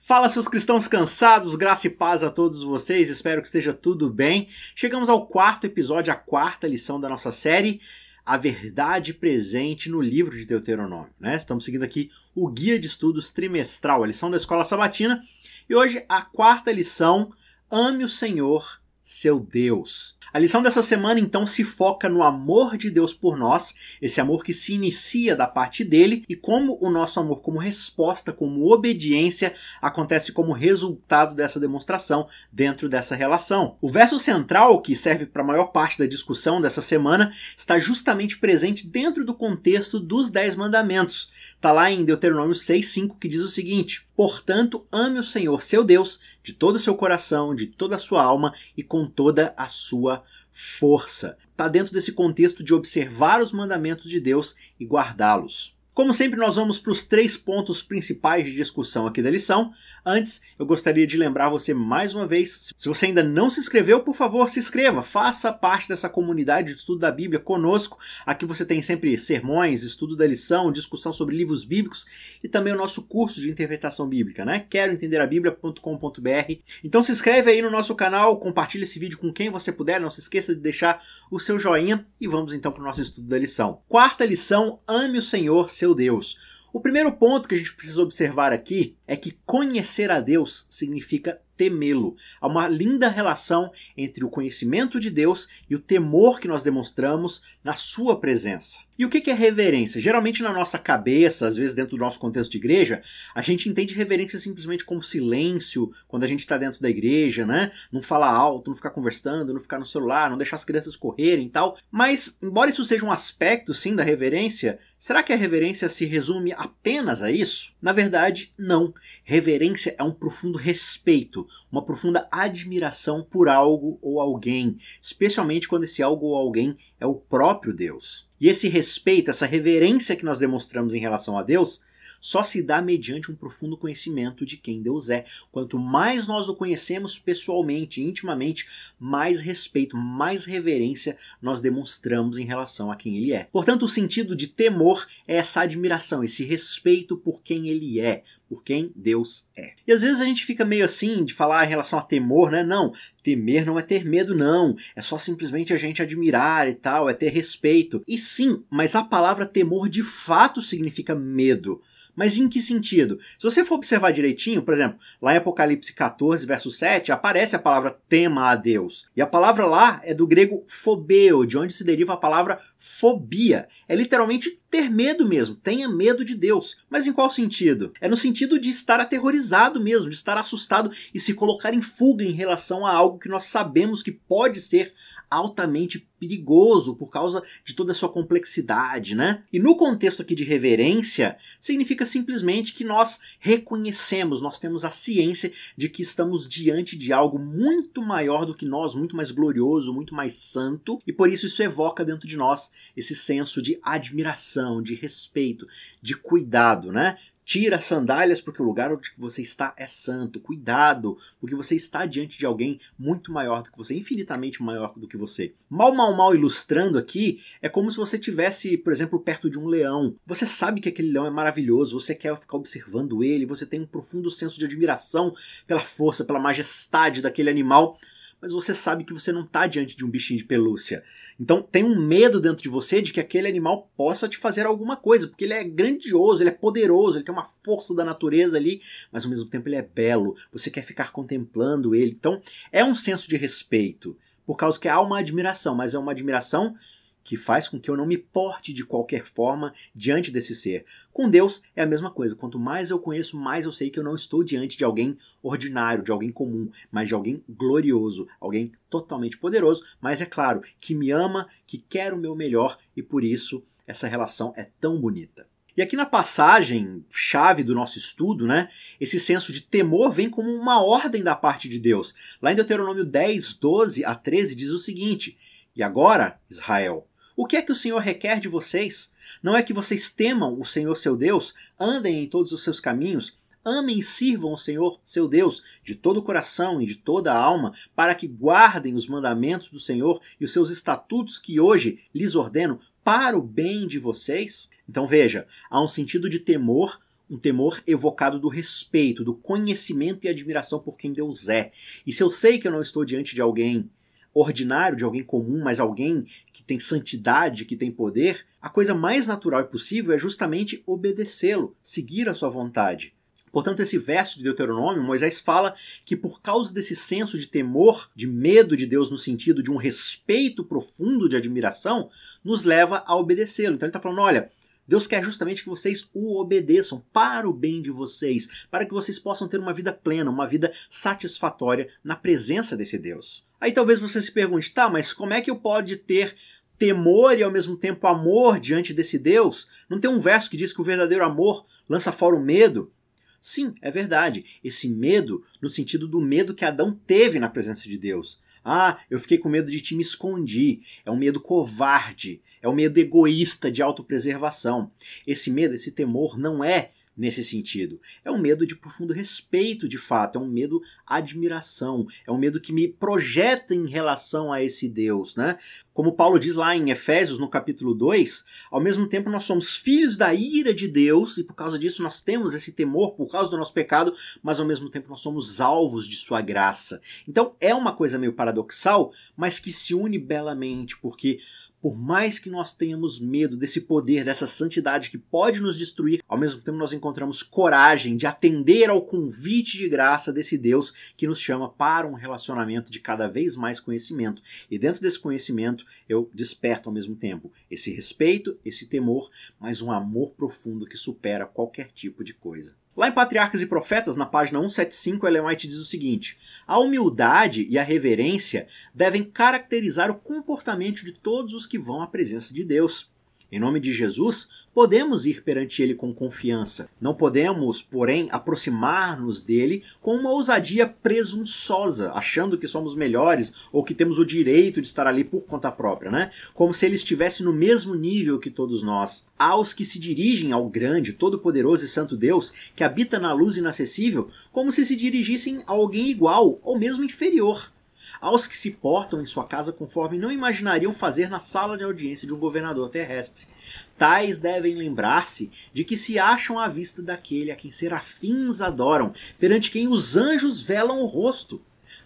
Fala, seus cristãos cansados, graça e paz a todos vocês, espero que esteja tudo bem. Chegamos ao quarto episódio, a quarta lição da nossa série, A Verdade Presente no Livro de Deuteronômio. Né? Estamos seguindo aqui o Guia de Estudos Trimestral, a lição da Escola Sabatina, e hoje a quarta lição, Ame o Senhor, seu Deus. A lição dessa semana então se foca no amor de Deus por nós, esse amor que se inicia da parte dele e como o nosso amor como resposta, como obediência, acontece como resultado dessa demonstração dentro dessa relação. O verso central, que serve para a maior parte da discussão dessa semana, está justamente presente dentro do contexto dos Dez Mandamentos. Está lá em Deuteronômio 6,5 que diz o seguinte: Portanto, ame o Senhor seu Deus de todo o seu coração, de toda a sua alma e com toda a sua força. Está dentro desse contexto de observar os mandamentos de Deus e guardá-los. Como sempre, nós vamos para os três pontos principais de discussão aqui da lição. Antes, eu gostaria de lembrar você mais uma vez: se você ainda não se inscreveu, por favor, se inscreva, faça parte dessa comunidade de estudo da Bíblia conosco. Aqui você tem sempre sermões, estudo da lição, discussão sobre livros bíblicos e também o nosso curso de interpretação bíblica, né? Quero entender a Bíblia.com.br. Então se inscreve aí no nosso canal, compartilhe esse vídeo com quem você puder, não se esqueça de deixar o seu joinha e vamos então para o nosso estudo da lição. Quarta lição: ame o Senhor, seu seu Deus. O primeiro ponto que a gente precisa observar aqui é que conhecer a Deus significa temê-lo. Há uma linda relação entre o conhecimento de Deus e o temor que nós demonstramos na sua presença. E o que é reverência? Geralmente na nossa cabeça, às vezes dentro do nosso contexto de igreja, a gente entende reverência simplesmente como silêncio quando a gente está dentro da igreja, né? Não falar alto, não ficar conversando, não ficar no celular, não deixar as crianças correrem e tal. Mas, embora isso seja um aspecto, sim, da reverência, será que a reverência se resume apenas a isso? Na verdade, não. Reverência é um profundo respeito, uma profunda admiração por algo ou alguém, especialmente quando esse algo ou alguém é o próprio Deus. E esse respeito, essa reverência que nós demonstramos em relação a Deus, só se dá mediante um profundo conhecimento de quem Deus é. Quanto mais nós o conhecemos pessoalmente, intimamente, mais respeito, mais reverência nós demonstramos em relação a quem Ele é. Portanto, o sentido de temor é essa admiração, esse respeito por quem Ele é, por quem Deus é. E às vezes a gente fica meio assim de falar em relação a temor, né? Não, temer não é ter medo, não. É só simplesmente a gente admirar e tal, é ter respeito. E sim, mas a palavra temor de fato significa medo. Mas em que sentido? Se você for observar direitinho, por exemplo, lá em Apocalipse 14, verso 7, aparece a palavra tema a Deus. E a palavra lá é do grego phobeo, de onde se deriva a palavra fobia. É literalmente ter medo mesmo, tenha medo de Deus. Mas em qual sentido? É no sentido de estar aterrorizado mesmo, de estar assustado e se colocar em fuga em relação a algo que nós sabemos que pode ser altamente perigoso por causa de toda a sua complexidade, né? E no contexto aqui de reverência, significa simplesmente que nós reconhecemos, nós temos a ciência de que estamos diante de algo muito maior do que nós, muito mais glorioso, muito mais santo, e por isso isso evoca dentro de nós esse senso de admiração, de respeito, de cuidado, né? Tira as sandálias porque o lugar onde você está é santo. Cuidado, porque você está diante de alguém muito maior do que você, infinitamente maior do que você. Mal, mal, mal ilustrando aqui, é como se você tivesse, por exemplo, perto de um leão. Você sabe que aquele leão é maravilhoso, você quer ficar observando ele, você tem um profundo senso de admiração pela força, pela majestade daquele animal mas você sabe que você não está diante de um bichinho de pelúcia. Então tem um medo dentro de você de que aquele animal possa te fazer alguma coisa, porque ele é grandioso, ele é poderoso, ele tem uma força da natureza ali, mas ao mesmo tempo ele é belo. Você quer ficar contemplando ele. Então é um senso de respeito, por causa que há uma admiração, mas é uma admiração que faz com que eu não me porte de qualquer forma diante desse ser. Com Deus é a mesma coisa. Quanto mais eu conheço, mais eu sei que eu não estou diante de alguém ordinário, de alguém comum, mas de alguém glorioso, alguém totalmente poderoso, mas é claro, que me ama, que quer o meu melhor e por isso essa relação é tão bonita. E aqui na passagem chave do nosso estudo, né, esse senso de temor vem como uma ordem da parte de Deus. Lá em Deuteronômio 10, 12 a 13 diz o seguinte: E agora, Israel, o que é que o Senhor requer de vocês? Não é que vocês temam o Senhor seu Deus, andem em todos os seus caminhos, amem e sirvam o Senhor seu Deus de todo o coração e de toda a alma, para que guardem os mandamentos do Senhor e os seus estatutos que hoje lhes ordeno para o bem de vocês? Então veja, há um sentido de temor um temor evocado do respeito, do conhecimento e admiração por quem Deus é. E se eu sei que eu não estou diante de alguém ordinário, de alguém comum, mas alguém que tem santidade, que tem poder, a coisa mais natural e possível é justamente obedecê-lo, seguir a sua vontade. Portanto, esse verso de Deuteronômio, Moisés fala que por causa desse senso de temor, de medo de Deus no sentido de um respeito profundo de admiração, nos leva a obedecê-lo. Então ele está falando: olha, Deus quer justamente que vocês o obedeçam para o bem de vocês, para que vocês possam ter uma vida plena, uma vida satisfatória na presença desse Deus. Aí talvez você se pergunte, tá, mas como é que eu pode ter temor e ao mesmo tempo amor diante desse Deus? Não tem um verso que diz que o verdadeiro amor lança fora o medo? Sim, é verdade. Esse medo, no sentido do medo que Adão teve na presença de Deus. Ah, eu fiquei com medo de ti, me escondi. É um medo covarde, é um medo egoísta de autopreservação. Esse medo, esse temor não é nesse sentido. É um medo de profundo respeito, de fato, é um medo admiração, é um medo que me projeta em relação a esse Deus, né? Como Paulo diz lá em Efésios, no capítulo 2, ao mesmo tempo nós somos filhos da ira de Deus e por causa disso nós temos esse temor por causa do nosso pecado, mas ao mesmo tempo nós somos alvos de sua graça. Então é uma coisa meio paradoxal, mas que se une belamente, porque por mais que nós tenhamos medo desse poder, dessa santidade que pode nos destruir, ao mesmo tempo nós encontramos coragem de atender ao convite de graça desse Deus que nos chama para um relacionamento de cada vez mais conhecimento. E dentro desse conhecimento eu desperto ao mesmo tempo esse respeito, esse temor, mas um amor profundo que supera qualquer tipo de coisa. Lá em Patriarcas e Profetas, na página 175, Ellen White diz o seguinte: A humildade e a reverência devem caracterizar o comportamento de todos os que vão à presença de Deus. Em nome de Jesus, podemos ir perante Ele com confiança. Não podemos, porém, aproximar-nos dele com uma ousadia presunçosa, achando que somos melhores ou que temos o direito de estar ali por conta própria, né? Como se Ele estivesse no mesmo nível que todos nós. Aos que se dirigem ao grande, todo-poderoso e santo Deus, que habita na luz inacessível, como se se dirigissem a alguém igual ou mesmo inferior aos que se portam em sua casa conforme não imaginariam fazer na sala de audiência de um governador terrestre. Tais devem lembrar-se de que se acham à vista daquele a quem serafins adoram, perante quem os anjos velam o rosto.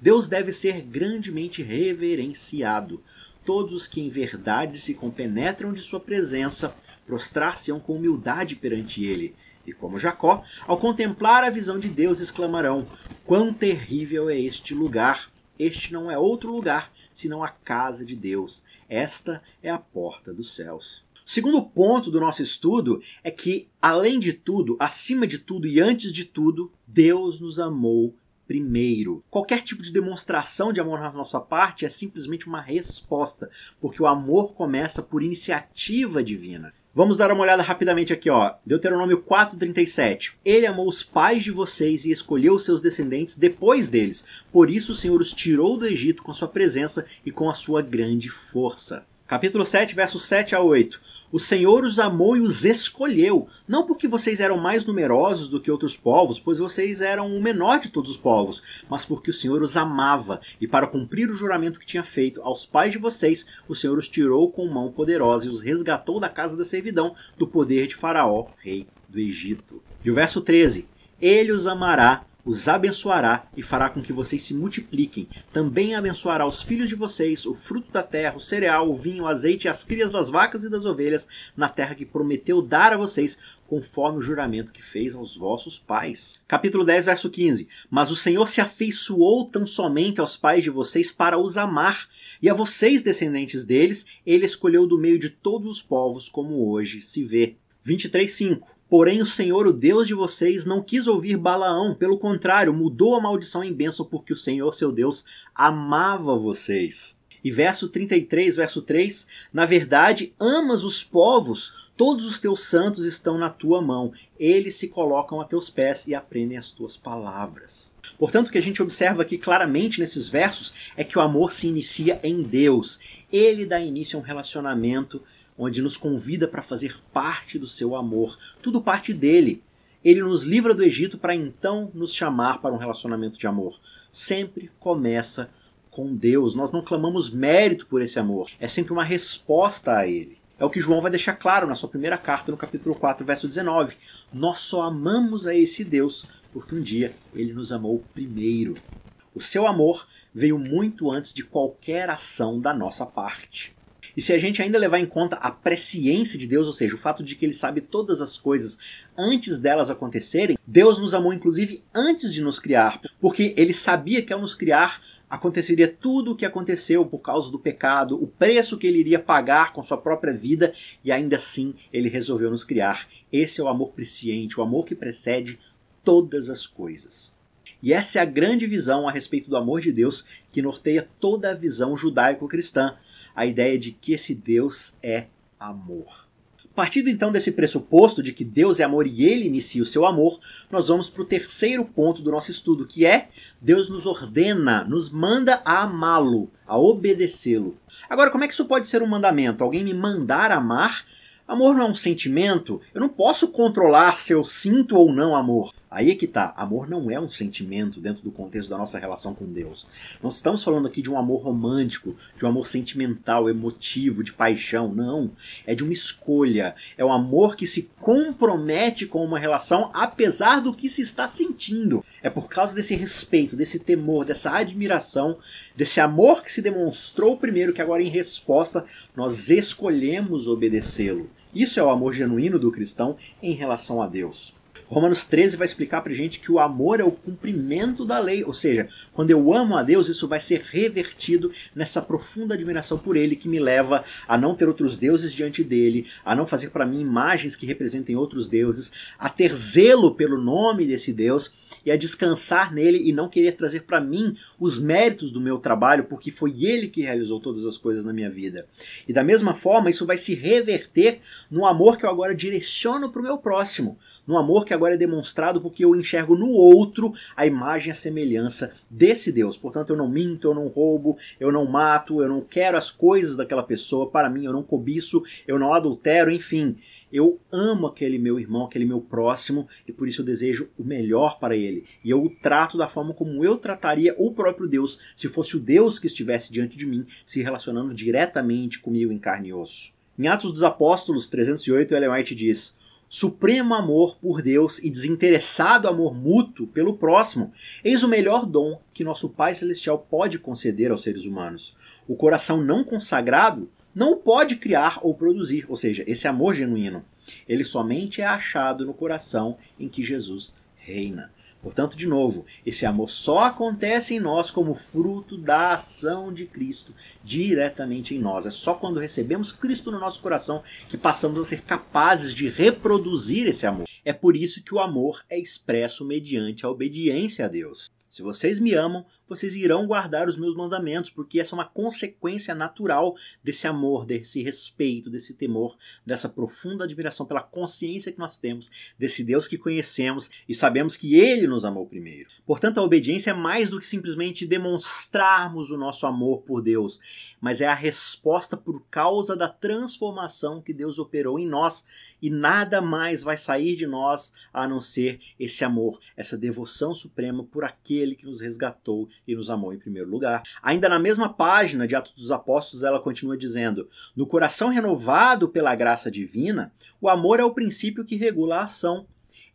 Deus deve ser grandemente reverenciado. Todos os que em verdade se compenetram de sua presença prostrar-se-ão com humildade perante ele. E como Jacó, ao contemplar a visão de Deus, exclamarão: Quão terrível é este lugar! Este não é outro lugar senão a casa de Deus. Esta é a porta dos céus. Segundo ponto do nosso estudo é que, além de tudo, acima de tudo e antes de tudo, Deus nos amou primeiro. Qualquer tipo de demonstração de amor na nossa parte é simplesmente uma resposta, porque o amor começa por iniciativa divina. Vamos dar uma olhada rapidamente aqui, ó. Deuteronômio 4:37. Ele amou os pais de vocês e escolheu os seus descendentes depois deles. Por isso o Senhor os tirou do Egito com sua presença e com a sua grande força. Capítulo 7, versos 7 a 8. O Senhor os amou e os escolheu, não porque vocês eram mais numerosos do que outros povos, pois vocês eram o menor de todos os povos, mas porque o Senhor os amava, e para cumprir o juramento que tinha feito aos pais de vocês, o Senhor os tirou com mão poderosa e os resgatou da casa da servidão, do poder de Faraó, rei do Egito. E o verso 13: Ele os amará os abençoará e fará com que vocês se multipliquem. Também abençoará os filhos de vocês, o fruto da terra, o cereal, o vinho, o azeite e as crias das vacas e das ovelhas, na terra que prometeu dar a vocês, conforme o juramento que fez aos vossos pais. Capítulo 10, verso 15. Mas o Senhor se afeiçoou tão somente aos pais de vocês para os amar, e a vocês, descendentes deles, ele escolheu do meio de todos os povos, como hoje se vê. 23:5 Porém, o Senhor, o Deus de vocês, não quis ouvir Balaão, pelo contrário, mudou a maldição em bênção, porque o Senhor, seu Deus, amava vocês. E verso 33, verso 3: Na verdade, amas os povos, todos os teus santos estão na tua mão, eles se colocam a teus pés e aprendem as tuas palavras. Portanto, o que a gente observa aqui claramente nesses versos é que o amor se inicia em Deus. Ele dá início a um relacionamento onde nos convida para fazer parte do seu amor. Tudo parte dele. Ele nos livra do Egito para então nos chamar para um relacionamento de amor. Sempre começa com Deus. Nós não clamamos mérito por esse amor. É sempre uma resposta a ele. É o que João vai deixar claro na sua primeira carta, no capítulo 4, verso 19. Nós só amamos a esse Deus porque um dia ele nos amou primeiro. O seu amor veio muito antes de qualquer ação da nossa parte. E se a gente ainda levar em conta a presciência de Deus, ou seja, o fato de que ele sabe todas as coisas antes delas acontecerem, Deus nos amou inclusive antes de nos criar, porque ele sabia que ao nos criar aconteceria tudo o que aconteceu por causa do pecado, o preço que ele iria pagar com sua própria vida, e ainda assim ele resolveu nos criar. Esse é o amor presciente, o amor que precede todas as coisas. E essa é a grande visão a respeito do amor de Deus que norteia toda a visão judaico-cristã, a ideia de que esse Deus é amor. Partindo então desse pressuposto de que Deus é amor e ele inicia o seu amor, nós vamos para o terceiro ponto do nosso estudo, que é Deus nos ordena, nos manda a amá-lo, a obedecê-lo. Agora, como é que isso pode ser um mandamento? Alguém me mandar amar? Amor não é um sentimento? Eu não posso controlar se eu sinto ou não amor. Aí é que tá, amor não é um sentimento dentro do contexto da nossa relação com Deus. Nós estamos falando aqui de um amor romântico, de um amor sentimental, emotivo, de paixão, não. É de uma escolha, é um amor que se compromete com uma relação apesar do que se está sentindo. É por causa desse respeito, desse temor, dessa admiração, desse amor que se demonstrou primeiro que agora em resposta nós escolhemos obedecê-lo. Isso é o amor genuíno do cristão em relação a Deus. Romanos 13 vai explicar pra gente que o amor é o cumprimento da lei, ou seja, quando eu amo a Deus, isso vai ser revertido nessa profunda admiração por Ele que me leva a não ter outros deuses diante dele, a não fazer para mim imagens que representem outros deuses, a ter zelo pelo nome desse Deus e a descansar nele e não querer trazer para mim os méritos do meu trabalho, porque foi Ele que realizou todas as coisas na minha vida. E da mesma forma, isso vai se reverter no amor que eu agora direciono para o meu próximo, no amor que agora é demonstrado porque eu enxergo no outro a imagem e a semelhança desse Deus. Portanto, eu não minto, eu não roubo, eu não mato, eu não quero as coisas daquela pessoa para mim, eu não cobiço, eu não adultero, enfim. Eu amo aquele meu irmão, aquele meu próximo, e por isso eu desejo o melhor para ele. E eu o trato da forma como eu trataria o próprio Deus, se fosse o Deus que estivesse diante de mim, se relacionando diretamente comigo em carne e osso. Em Atos dos Apóstolos 308, Ellen White diz: supremo amor por Deus e desinteressado amor mútuo pelo próximo, eis o melhor dom que nosso Pai Celestial pode conceder aos seres humanos. O coração não consagrado não pode criar ou produzir, ou seja, esse amor genuíno. Ele somente é achado no coração em que Jesus reina. Portanto, de novo, esse amor só acontece em nós como fruto da ação de Cristo diretamente em nós. É só quando recebemos Cristo no nosso coração que passamos a ser capazes de reproduzir esse amor. É por isso que o amor é expresso mediante a obediência a Deus. Se vocês me amam, vocês irão guardar os meus mandamentos, porque essa é uma consequência natural desse amor, desse respeito, desse temor, dessa profunda admiração pela consciência que nós temos desse Deus que conhecemos e sabemos que ele nos amou primeiro. Portanto, a obediência é mais do que simplesmente demonstrarmos o nosso amor por Deus, mas é a resposta por causa da transformação que Deus operou em nós e nada mais vai sair de nós a não ser esse amor, essa devoção suprema por aquele que nos resgatou e nos amou em primeiro lugar. Ainda na mesma página de Atos dos Apóstolos, ela continua dizendo: No coração renovado pela graça divina, o amor é o princípio que regula a ação.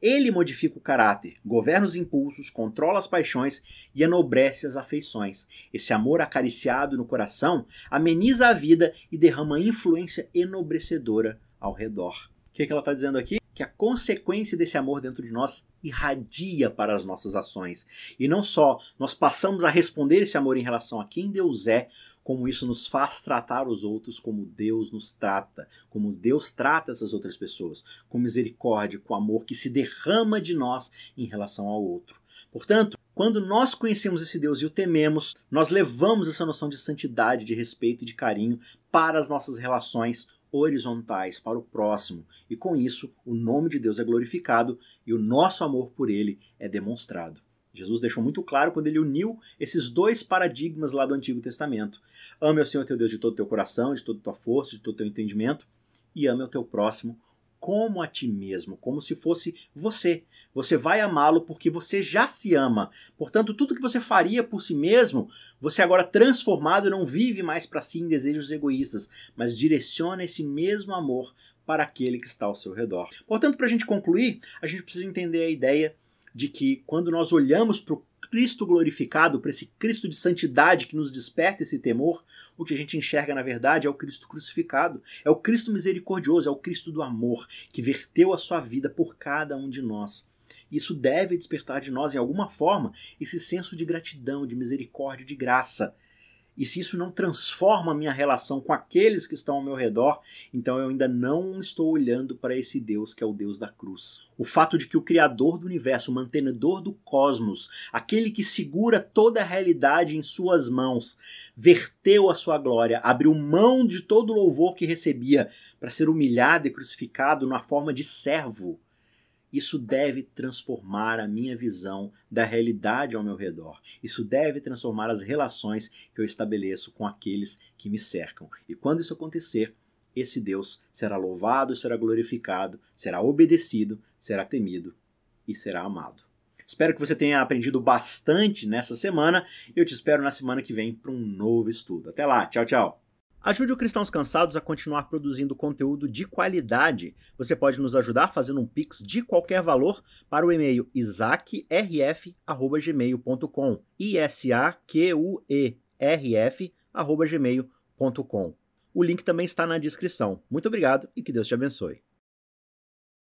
Ele modifica o caráter, governa os impulsos, controla as paixões e enobrece as afeições. Esse amor acariciado no coração ameniza a vida e derrama influência enobrecedora ao redor. O que, é que ela está dizendo aqui? Que a consequência desse amor dentro de nós irradia para as nossas ações. E não só nós passamos a responder esse amor em relação a quem Deus é, como isso nos faz tratar os outros como Deus nos trata, como Deus trata essas outras pessoas, com misericórdia, com amor que se derrama de nós em relação ao outro. Portanto, quando nós conhecemos esse Deus e o tememos, nós levamos essa noção de santidade, de respeito e de carinho para as nossas relações horizontais para o próximo, e com isso o nome de Deus é glorificado e o nosso amor por ele é demonstrado. Jesus deixou muito claro quando ele uniu esses dois paradigmas lá do Antigo Testamento. Ame ao Senhor teu Deus de todo o teu coração, de toda a tua força, de todo o teu entendimento, e ame ao teu próximo como a ti mesmo, como se fosse você. Você vai amá-lo porque você já se ama. Portanto, tudo que você faria por si mesmo, você agora transformado não vive mais para si em desejos egoístas, mas direciona esse mesmo amor para aquele que está ao seu redor. Portanto, para a gente concluir, a gente precisa entender a ideia de que quando nós olhamos para o Cristo glorificado, para esse Cristo de santidade que nos desperta esse temor, o que a gente enxerga na verdade é o Cristo crucificado, é o Cristo misericordioso, é o Cristo do amor, que verteu a sua vida por cada um de nós. Isso deve despertar de nós, em alguma forma, esse senso de gratidão, de misericórdia, de graça. E se isso não transforma a minha relação com aqueles que estão ao meu redor, então eu ainda não estou olhando para esse Deus que é o Deus da cruz. O fato de que o Criador do universo, o mantenedor do cosmos, aquele que segura toda a realidade em suas mãos, verteu a sua glória, abriu mão de todo o louvor que recebia para ser humilhado e crucificado na forma de servo isso deve transformar a minha visão da realidade ao meu redor. Isso deve transformar as relações que eu estabeleço com aqueles que me cercam. E quando isso acontecer, esse Deus será louvado, será glorificado, será obedecido, será temido e será amado. Espero que você tenha aprendido bastante nessa semana. Eu te espero na semana que vem para um novo estudo. Até lá, tchau, tchau. Ajude o Cristãos Cansados a continuar produzindo conteúdo de qualidade. Você pode nos ajudar fazendo um pix de qualquer valor para o e-mail isaacrf@gmail.com. I S A Q U E R. O link também está na descrição. Muito obrigado e que Deus te abençoe.